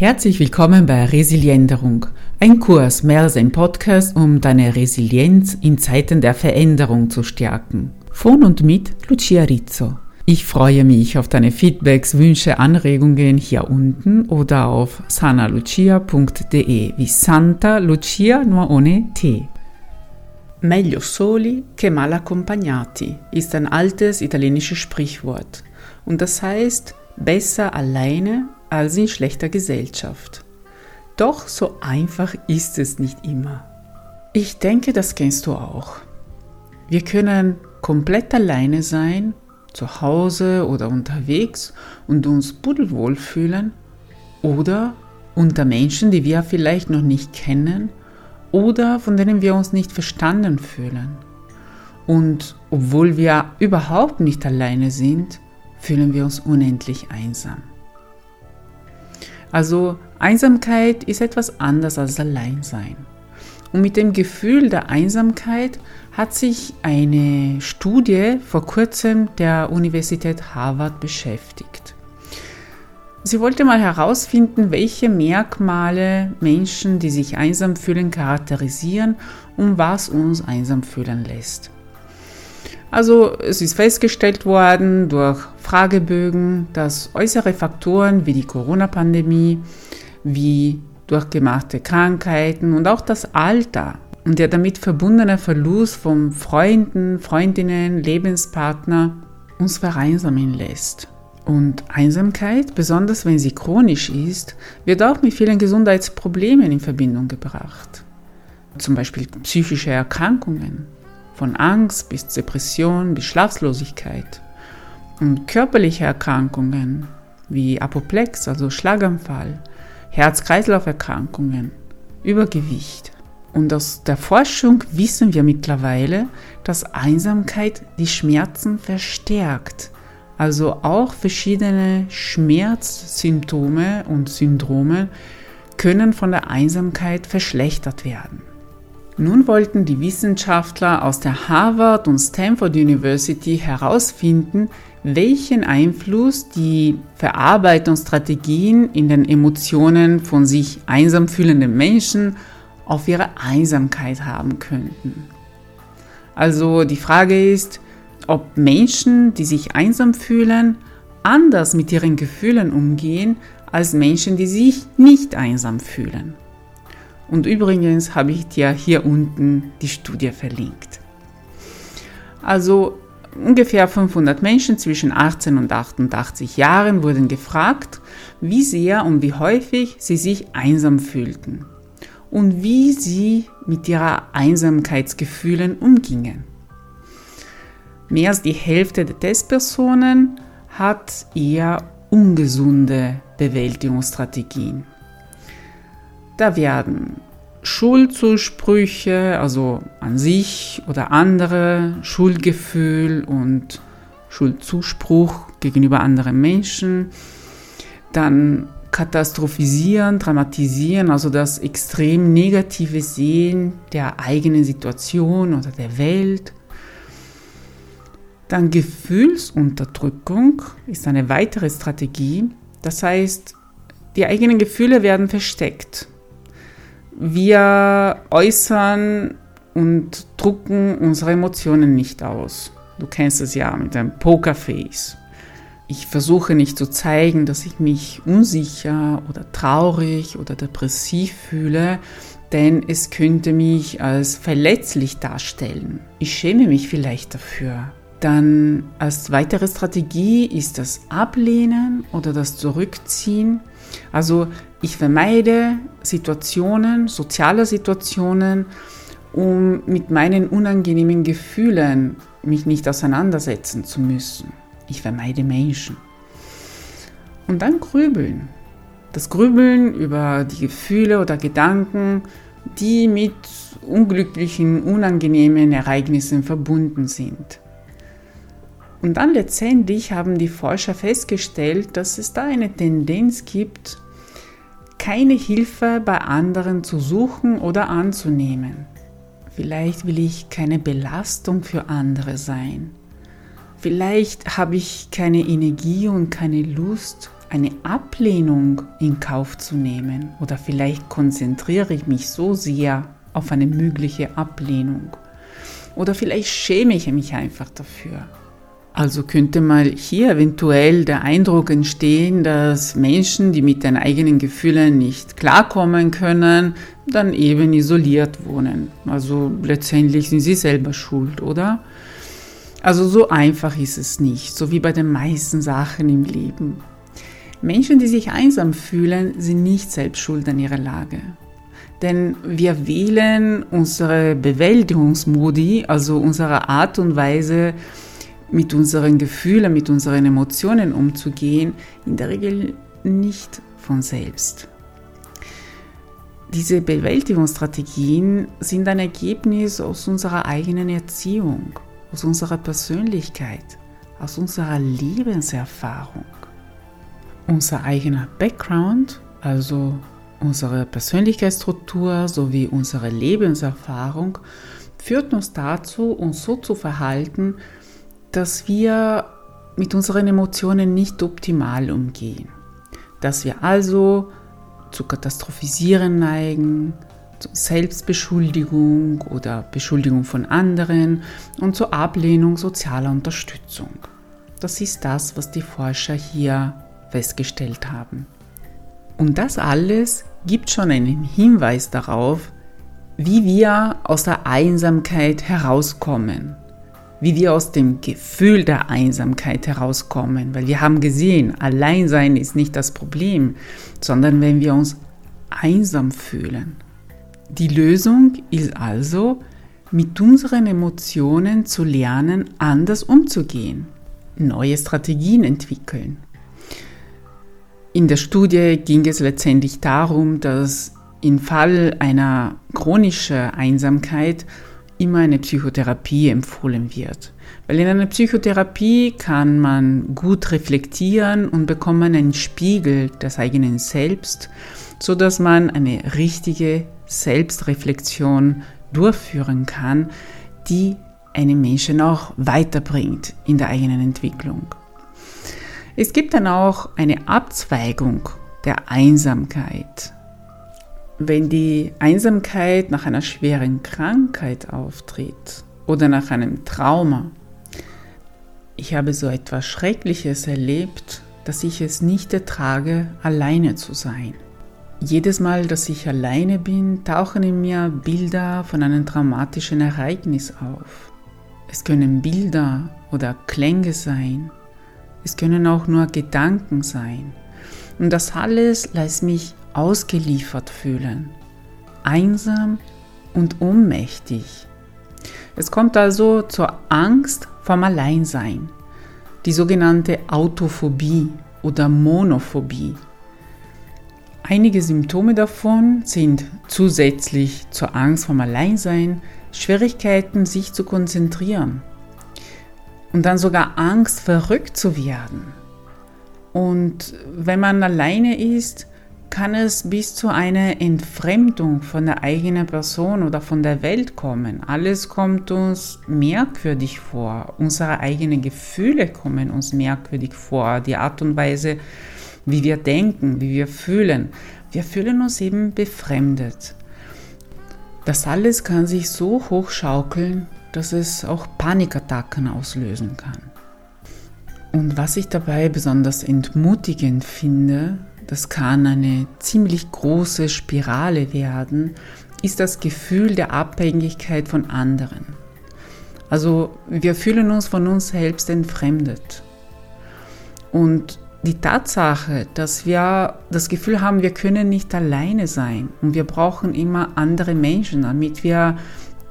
Herzlich willkommen bei Resilienderung, ein Kurs mehr als ein Podcast, um deine Resilienz in Zeiten der Veränderung zu stärken. Von und mit Lucia Rizzo. Ich freue mich auf deine Feedbacks, Wünsche, Anregungen hier unten oder auf sanalucia.de wie Santa Lucia nur ohne T. Meglio soli che mal accompagnati ist ein altes italienisches Sprichwort und das heißt besser alleine als in schlechter Gesellschaft. Doch so einfach ist es nicht immer. Ich denke, das kennst du auch. Wir können komplett alleine sein, zu Hause oder unterwegs und uns pudelwohl fühlen oder unter Menschen, die wir vielleicht noch nicht kennen oder von denen wir uns nicht verstanden fühlen. Und obwohl wir überhaupt nicht alleine sind, fühlen wir uns unendlich einsam. Also Einsamkeit ist etwas anderes als Alleinsein. Und mit dem Gefühl der Einsamkeit hat sich eine Studie vor kurzem der Universität Harvard beschäftigt. Sie wollte mal herausfinden, welche Merkmale Menschen, die sich einsam fühlen, charakterisieren und was uns einsam fühlen lässt. Also es ist festgestellt worden durch Fragebögen, dass äußere Faktoren wie die Corona-Pandemie, wie durchgemachte Krankheiten und auch das Alter und der damit verbundene Verlust von Freunden, Freundinnen, Lebenspartner uns vereinsamen lässt. Und Einsamkeit, besonders wenn sie chronisch ist, wird auch mit vielen Gesundheitsproblemen in Verbindung gebracht. Zum Beispiel psychische Erkrankungen, von Angst bis Depression bis Schlaflosigkeit und körperliche Erkrankungen wie Apoplex, also Schlaganfall, Herz-Kreislauf-Erkrankungen, Übergewicht. Und aus der Forschung wissen wir mittlerweile, dass Einsamkeit die Schmerzen verstärkt. Also auch verschiedene Schmerzsymptome und Syndrome können von der Einsamkeit verschlechtert werden. Nun wollten die Wissenschaftler aus der Harvard und Stanford University herausfinden, welchen Einfluss die Verarbeitungsstrategien in den Emotionen von sich einsam fühlenden Menschen auf ihre Einsamkeit haben könnten. Also die Frage ist, ob Menschen, die sich einsam fühlen, anders mit ihren Gefühlen umgehen als Menschen, die sich nicht einsam fühlen. Und übrigens habe ich dir hier unten die Studie verlinkt. Also ungefähr 500 Menschen zwischen 18 und 88 Jahren wurden gefragt, wie sehr und wie häufig sie sich einsam fühlten und wie sie mit ihrer Einsamkeitsgefühlen umgingen. Mehr als die Hälfte der Testpersonen hat eher ungesunde Bewältigungsstrategien. Da werden Schuldzusprüche, also an sich oder andere, Schuldgefühl und Schuldzuspruch gegenüber anderen Menschen, dann katastrophisieren, dramatisieren, also das extrem negative Sehen der eigenen Situation oder der Welt. Dann Gefühlsunterdrückung ist eine weitere Strategie. Das heißt, die eigenen Gefühle werden versteckt wir äußern und drucken unsere Emotionen nicht aus. Du kennst es ja mit einem Pokerface. Ich versuche nicht zu zeigen, dass ich mich unsicher oder traurig oder depressiv fühle, denn es könnte mich als verletzlich darstellen. Ich schäme mich vielleicht dafür. Dann als weitere Strategie ist das Ablehnen oder das Zurückziehen. Also ich vermeide Situationen, soziale Situationen, um mit meinen unangenehmen Gefühlen mich nicht auseinandersetzen zu müssen. Ich vermeide Menschen. Und dann grübeln. Das Grübeln über die Gefühle oder Gedanken, die mit unglücklichen, unangenehmen Ereignissen verbunden sind. Und dann letztendlich haben die Forscher festgestellt, dass es da eine Tendenz gibt, keine Hilfe bei anderen zu suchen oder anzunehmen. Vielleicht will ich keine Belastung für andere sein. Vielleicht habe ich keine Energie und keine Lust, eine Ablehnung in Kauf zu nehmen oder vielleicht konzentriere ich mich so sehr auf eine mögliche Ablehnung oder vielleicht schäme ich mich einfach dafür. Also könnte mal hier eventuell der Eindruck entstehen, dass Menschen, die mit den eigenen Gefühlen nicht klarkommen können, dann eben isoliert wohnen. Also letztendlich sind sie selber schuld, oder? Also so einfach ist es nicht, so wie bei den meisten Sachen im Leben. Menschen, die sich einsam fühlen, sind nicht selbst schuld an ihrer Lage. Denn wir wählen unsere Bewältigungsmodi, also unsere Art und Weise, mit unseren Gefühlen, mit unseren Emotionen umzugehen, in der Regel nicht von selbst. Diese Bewältigungsstrategien sind ein Ergebnis aus unserer eigenen Erziehung, aus unserer Persönlichkeit, aus unserer Lebenserfahrung. Unser eigener Background, also unsere Persönlichkeitsstruktur sowie unsere Lebenserfahrung, führt uns dazu, uns so zu verhalten, dass wir mit unseren Emotionen nicht optimal umgehen. Dass wir also zu Katastrophisieren neigen, zu Selbstbeschuldigung oder Beschuldigung von anderen und zur Ablehnung sozialer Unterstützung. Das ist das, was die Forscher hier festgestellt haben. Und das alles gibt schon einen Hinweis darauf, wie wir aus der Einsamkeit herauskommen wie wir aus dem Gefühl der Einsamkeit herauskommen, weil wir haben gesehen, Alleinsein ist nicht das Problem, sondern wenn wir uns einsam fühlen. Die Lösung ist also, mit unseren Emotionen zu lernen, anders umzugehen, neue Strategien entwickeln. In der Studie ging es letztendlich darum, dass im Fall einer chronischen Einsamkeit immer eine Psychotherapie empfohlen wird. Weil in einer Psychotherapie kann man gut reflektieren und bekommt einen Spiegel des eigenen Selbst, so dass man eine richtige Selbstreflexion durchführen kann, die einen Menschen auch weiterbringt in der eigenen Entwicklung. Es gibt dann auch eine Abzweigung der Einsamkeit. Wenn die Einsamkeit nach einer schweren Krankheit auftritt oder nach einem Trauma, ich habe so etwas Schreckliches erlebt, dass ich es nicht ertrage, alleine zu sein. Jedes Mal, dass ich alleine bin, tauchen in mir Bilder von einem traumatischen Ereignis auf. Es können Bilder oder Klänge sein. Es können auch nur Gedanken sein. Und das alles lässt mich ausgeliefert fühlen, einsam und ohnmächtig. Es kommt also zur Angst vom Alleinsein, die sogenannte Autophobie oder Monophobie. Einige Symptome davon sind zusätzlich zur Angst vom Alleinsein Schwierigkeiten, sich zu konzentrieren und dann sogar Angst, verrückt zu werden. Und wenn man alleine ist, kann es bis zu einer Entfremdung von der eigenen Person oder von der Welt kommen. Alles kommt uns merkwürdig vor. Unsere eigenen Gefühle kommen uns merkwürdig vor. Die Art und Weise, wie wir denken, wie wir fühlen. Wir fühlen uns eben befremdet. Das alles kann sich so hochschaukeln, dass es auch Panikattacken auslösen kann. Und was ich dabei besonders entmutigend finde, das kann eine ziemlich große Spirale werden, ist das Gefühl der Abhängigkeit von anderen. Also wir fühlen uns von uns selbst entfremdet. Und die Tatsache, dass wir das Gefühl haben, wir können nicht alleine sein und wir brauchen immer andere Menschen, damit wir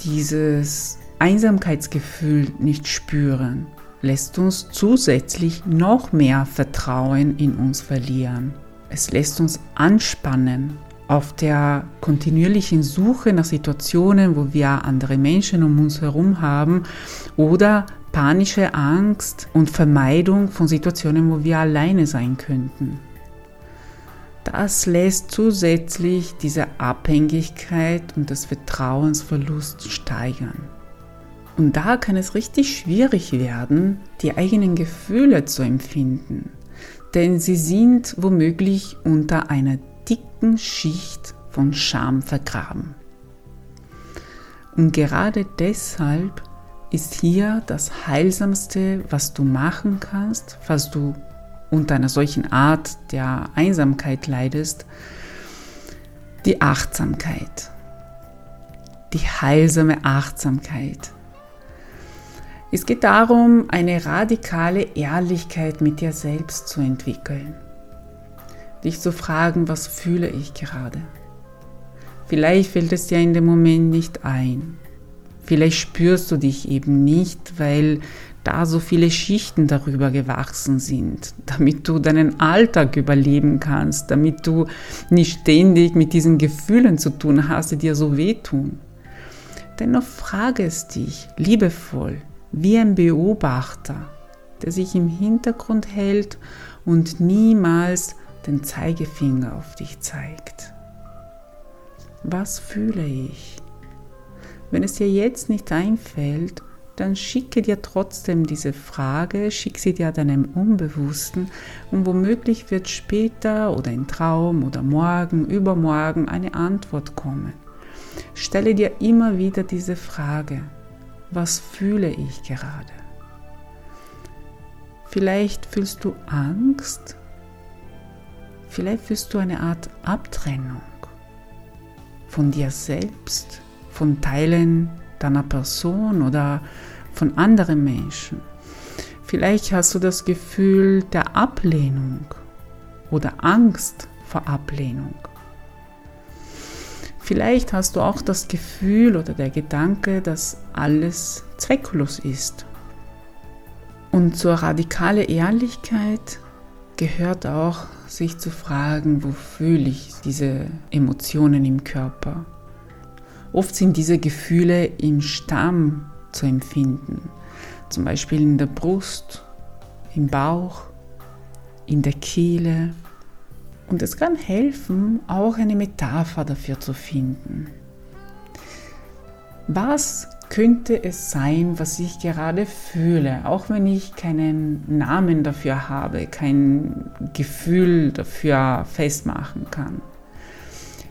dieses Einsamkeitsgefühl nicht spüren, lässt uns zusätzlich noch mehr Vertrauen in uns verlieren. Es lässt uns anspannen auf der kontinuierlichen Suche nach Situationen, wo wir andere Menschen um uns herum haben oder panische Angst und Vermeidung von Situationen, wo wir alleine sein könnten. Das lässt zusätzlich diese Abhängigkeit und das Vertrauensverlust steigern. Und da kann es richtig schwierig werden, die eigenen Gefühle zu empfinden denn sie sind womöglich unter einer dicken Schicht von Scham vergraben. Und gerade deshalb ist hier das Heilsamste, was du machen kannst, falls du unter einer solchen Art der Einsamkeit leidest, die Achtsamkeit. Die heilsame Achtsamkeit. Es geht darum, eine radikale Ehrlichkeit mit dir selbst zu entwickeln. Dich zu fragen, was fühle ich gerade? Vielleicht fällt es dir in dem Moment nicht ein. Vielleicht spürst du dich eben nicht, weil da so viele Schichten darüber gewachsen sind, damit du deinen Alltag überleben kannst, damit du nicht ständig mit diesen Gefühlen zu tun hast, die dir so wehtun. Dennoch frage es dich liebevoll, wie ein Beobachter, der sich im Hintergrund hält und niemals den Zeigefinger auf dich zeigt. Was fühle ich? Wenn es dir jetzt nicht einfällt, dann schicke dir trotzdem diese Frage, schick sie dir deinem Unbewussten und womöglich wird später oder im Traum oder morgen, übermorgen eine Antwort kommen. Stelle dir immer wieder diese Frage was fühle ich gerade? Vielleicht fühlst du Angst, vielleicht fühlst du eine Art Abtrennung von dir selbst, von Teilen deiner Person oder von anderen Menschen. Vielleicht hast du das Gefühl der Ablehnung oder Angst vor Ablehnung. Vielleicht hast du auch das Gefühl oder der Gedanke, dass alles zwecklos ist. Und zur radikalen Ehrlichkeit gehört auch, sich zu fragen, wo fühle ich diese Emotionen im Körper. Oft sind diese Gefühle im Stamm zu empfinden, zum Beispiel in der Brust, im Bauch, in der Kehle und es kann helfen, auch eine Metapher dafür zu finden. Was könnte es sein, was ich gerade fühle, auch wenn ich keinen Namen dafür habe, kein Gefühl dafür festmachen kann?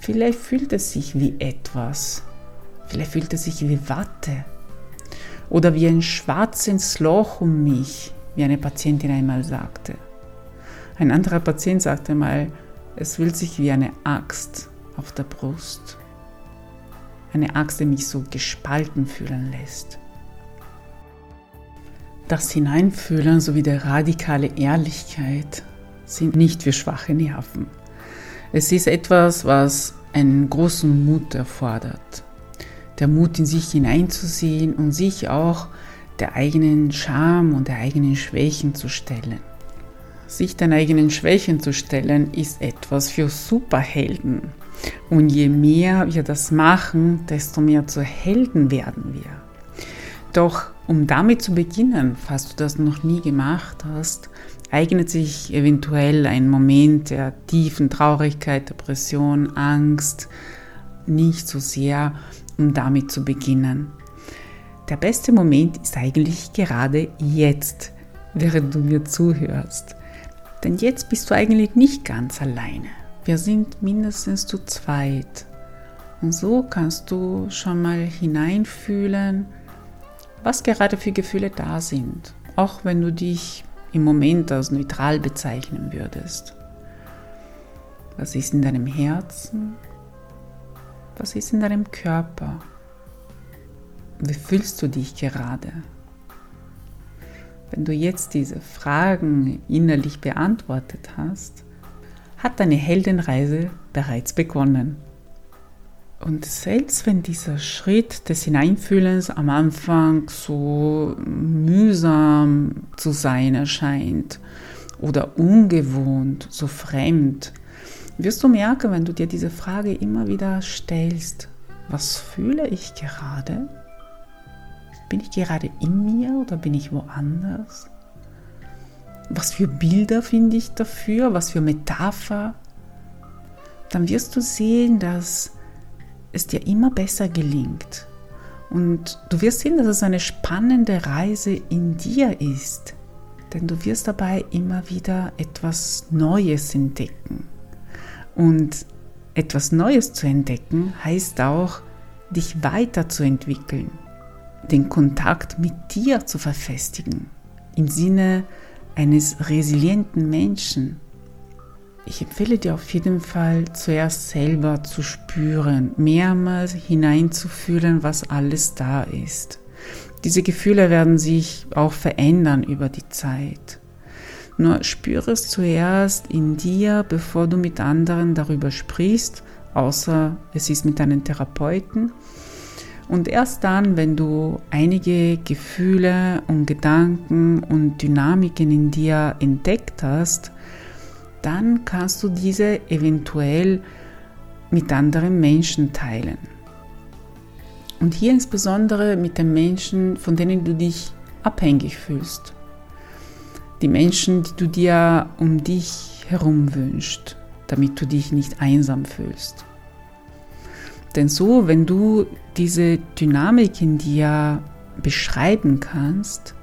Vielleicht fühlt es sich wie etwas, vielleicht fühlt es sich wie Watte oder wie ein schwarzes Loch um mich, wie eine Patientin einmal sagte. Ein anderer Patient sagte mal, es fühlt sich wie eine Axt auf der Brust. Eine Axt, die mich so gespalten fühlen lässt. Das Hineinfühlen sowie die radikale Ehrlichkeit sind nicht für schwache Nerven. Es ist etwas, was einen großen Mut erfordert. Der Mut in sich hineinzusehen und sich auch der eigenen Scham und der eigenen Schwächen zu stellen. Sich den eigenen Schwächen zu stellen, ist etwas für Superhelden. Und je mehr wir das machen, desto mehr zu Helden werden wir. Doch um damit zu beginnen, falls du das noch nie gemacht hast, eignet sich eventuell ein Moment der tiefen Traurigkeit, Depression, Angst nicht so sehr, um damit zu beginnen. Der beste Moment ist eigentlich gerade jetzt, während du mir zuhörst. Denn jetzt bist du eigentlich nicht ganz alleine. Wir sind mindestens zu zweit. Und so kannst du schon mal hineinfühlen, was gerade für Gefühle da sind, auch wenn du dich im Moment als neutral bezeichnen würdest. Was ist in deinem Herzen? Was ist in deinem Körper? Wie fühlst du dich gerade? Wenn du jetzt diese Fragen innerlich beantwortet hast, hat deine Heldenreise bereits begonnen. Und selbst wenn dieser Schritt des Hineinfühlens am Anfang so mühsam zu sein erscheint oder ungewohnt, so fremd, wirst du merken, wenn du dir diese Frage immer wieder stellst, was fühle ich gerade? Bin ich gerade in mir oder bin ich woanders? Was für Bilder finde ich dafür? Was für Metapher? Dann wirst du sehen, dass es dir immer besser gelingt. Und du wirst sehen, dass es eine spannende Reise in dir ist, denn du wirst dabei immer wieder etwas Neues entdecken. Und etwas Neues zu entdecken heißt auch, dich weiterzuentwickeln, den Kontakt mit dir zu verfestigen, im Sinne eines resilienten Menschen. Ich empfehle dir auf jeden Fall zuerst selber zu spüren, mehrmals hineinzufühlen, was alles da ist. Diese Gefühle werden sich auch verändern über die Zeit. Nur spüre es zuerst in dir, bevor du mit anderen darüber sprichst, außer es ist mit deinen Therapeuten. Und erst dann, wenn du einige Gefühle und Gedanken und Dynamiken in dir entdeckt hast, dann kannst du diese eventuell mit anderen Menschen teilen. Und hier insbesondere mit den Menschen, von denen du dich abhängig fühlst. Die Menschen, die du dir um dich herum wünschst, damit du dich nicht einsam fühlst. Denn so, wenn du diese Dynamik in dir beschreiben kannst,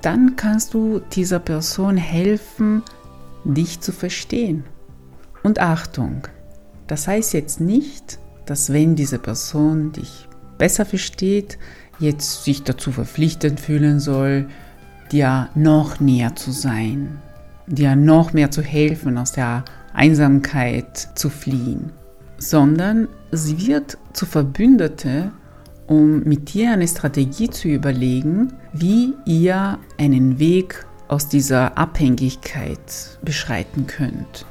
dann kannst du dieser Person helfen, dich zu verstehen. Und Achtung, das heißt jetzt nicht, dass wenn diese Person dich besser versteht, jetzt sich dazu verpflichtet fühlen soll, dir noch näher zu sein, dir noch mehr zu helfen, aus der Einsamkeit zu fliehen, sondern sie wird zu Verbündete, um mit dir eine Strategie zu überlegen, wie ihr einen Weg aus dieser Abhängigkeit beschreiten könnt.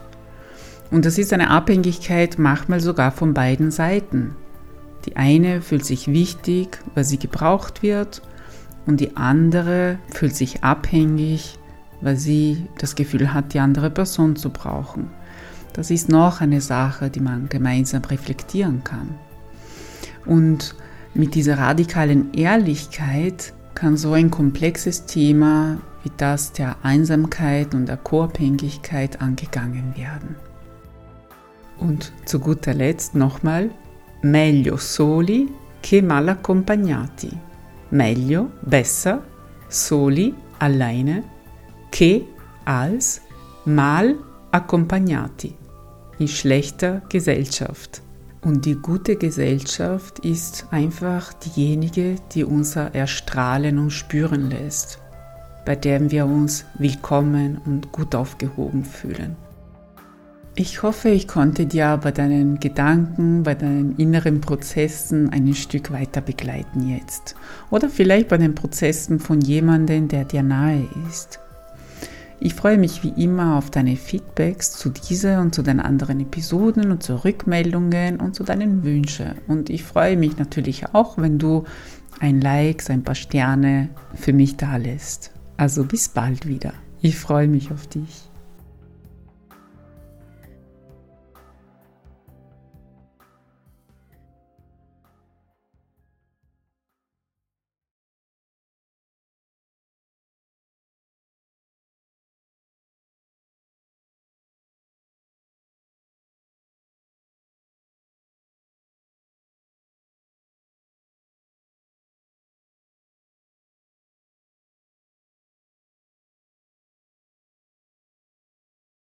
Und das ist eine Abhängigkeit manchmal sogar von beiden Seiten. Die eine fühlt sich wichtig, weil sie gebraucht wird und die andere fühlt sich abhängig, weil sie das Gefühl hat, die andere Person zu brauchen. Das ist noch eine Sache, die man gemeinsam reflektieren kann. Und mit dieser radikalen Ehrlichkeit kann so ein komplexes Thema wie das der Einsamkeit und der Co-Abhängigkeit angegangen werden. Und zu guter Letzt nochmal, meglio soli che mal accompagnati. Meglio, besser, soli, alleine, che als mal accompagnati. In schlechter Gesellschaft. Und die gute Gesellschaft ist einfach diejenige, die unser Erstrahlen und spüren lässt, bei der wir uns willkommen und gut aufgehoben fühlen. Ich hoffe, ich konnte dir bei deinen Gedanken, bei deinen inneren Prozessen ein Stück weiter begleiten jetzt. Oder vielleicht bei den Prozessen von jemandem, der dir nahe ist. Ich freue mich wie immer auf deine Feedbacks zu dieser und zu den anderen Episoden und zu Rückmeldungen und zu deinen Wünschen. Und ich freue mich natürlich auch, wenn du ein Like, ein paar Sterne für mich da lässt. Also bis bald wieder. Ich freue mich auf dich.